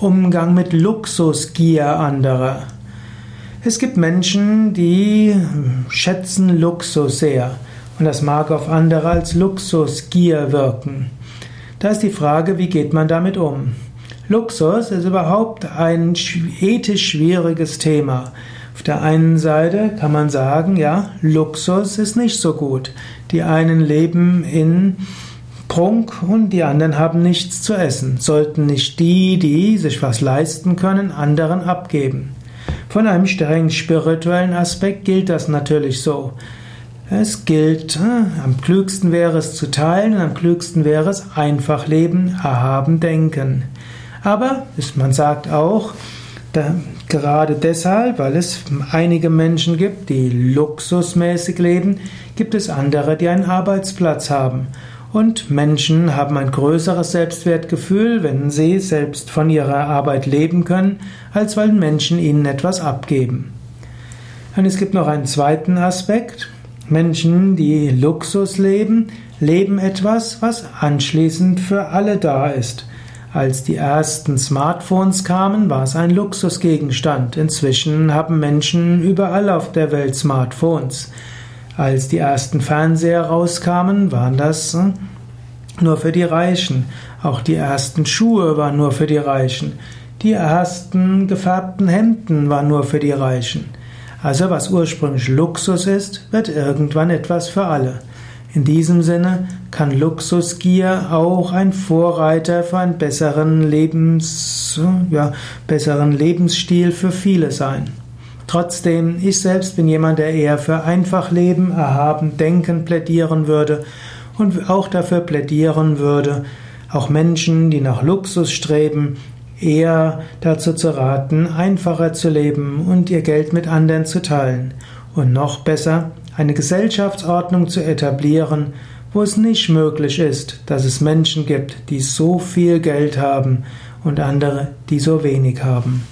Umgang mit Luxusgier anderer. Es gibt Menschen, die schätzen Luxus sehr und das mag auf andere als Luxusgier wirken. Da ist die Frage, wie geht man damit um? Luxus ist überhaupt ein ethisch schwieriges Thema. Auf der einen Seite kann man sagen, ja, Luxus ist nicht so gut. Die einen leben in Prunk und die anderen haben nichts zu essen. Sollten nicht die, die sich was leisten können, anderen abgeben. Von einem streng spirituellen Aspekt gilt das natürlich so. Es gilt, äh, am klügsten wäre es zu teilen am klügsten wäre es einfach leben, erhaben denken. Aber man sagt auch, da, gerade deshalb, weil es einige Menschen gibt, die luxusmäßig leben, gibt es andere, die einen Arbeitsplatz haben. Und Menschen haben ein größeres Selbstwertgefühl, wenn sie selbst von ihrer Arbeit leben können, als weil Menschen ihnen etwas abgeben. Und es gibt noch einen zweiten Aspekt. Menschen, die Luxus leben, leben etwas, was anschließend für alle da ist. Als die ersten Smartphones kamen, war es ein Luxusgegenstand. Inzwischen haben Menschen überall auf der Welt Smartphones. Als die ersten Fernseher rauskamen, waren das hm, nur für die Reichen. Auch die ersten Schuhe waren nur für die Reichen. Die ersten gefärbten Hemden waren nur für die Reichen. Also was ursprünglich Luxus ist, wird irgendwann etwas für alle. In diesem Sinne kann Luxusgier auch ein Vorreiter für einen besseren Lebens, ja, besseren Lebensstil für viele sein. Trotzdem, ich selbst bin jemand, der eher für einfach Leben, erhaben Denken plädieren würde und auch dafür plädieren würde, auch Menschen, die nach Luxus streben, eher dazu zu raten, einfacher zu leben und ihr Geld mit anderen zu teilen. Und noch besser, eine Gesellschaftsordnung zu etablieren, wo es nicht möglich ist, dass es Menschen gibt, die so viel Geld haben und andere, die so wenig haben.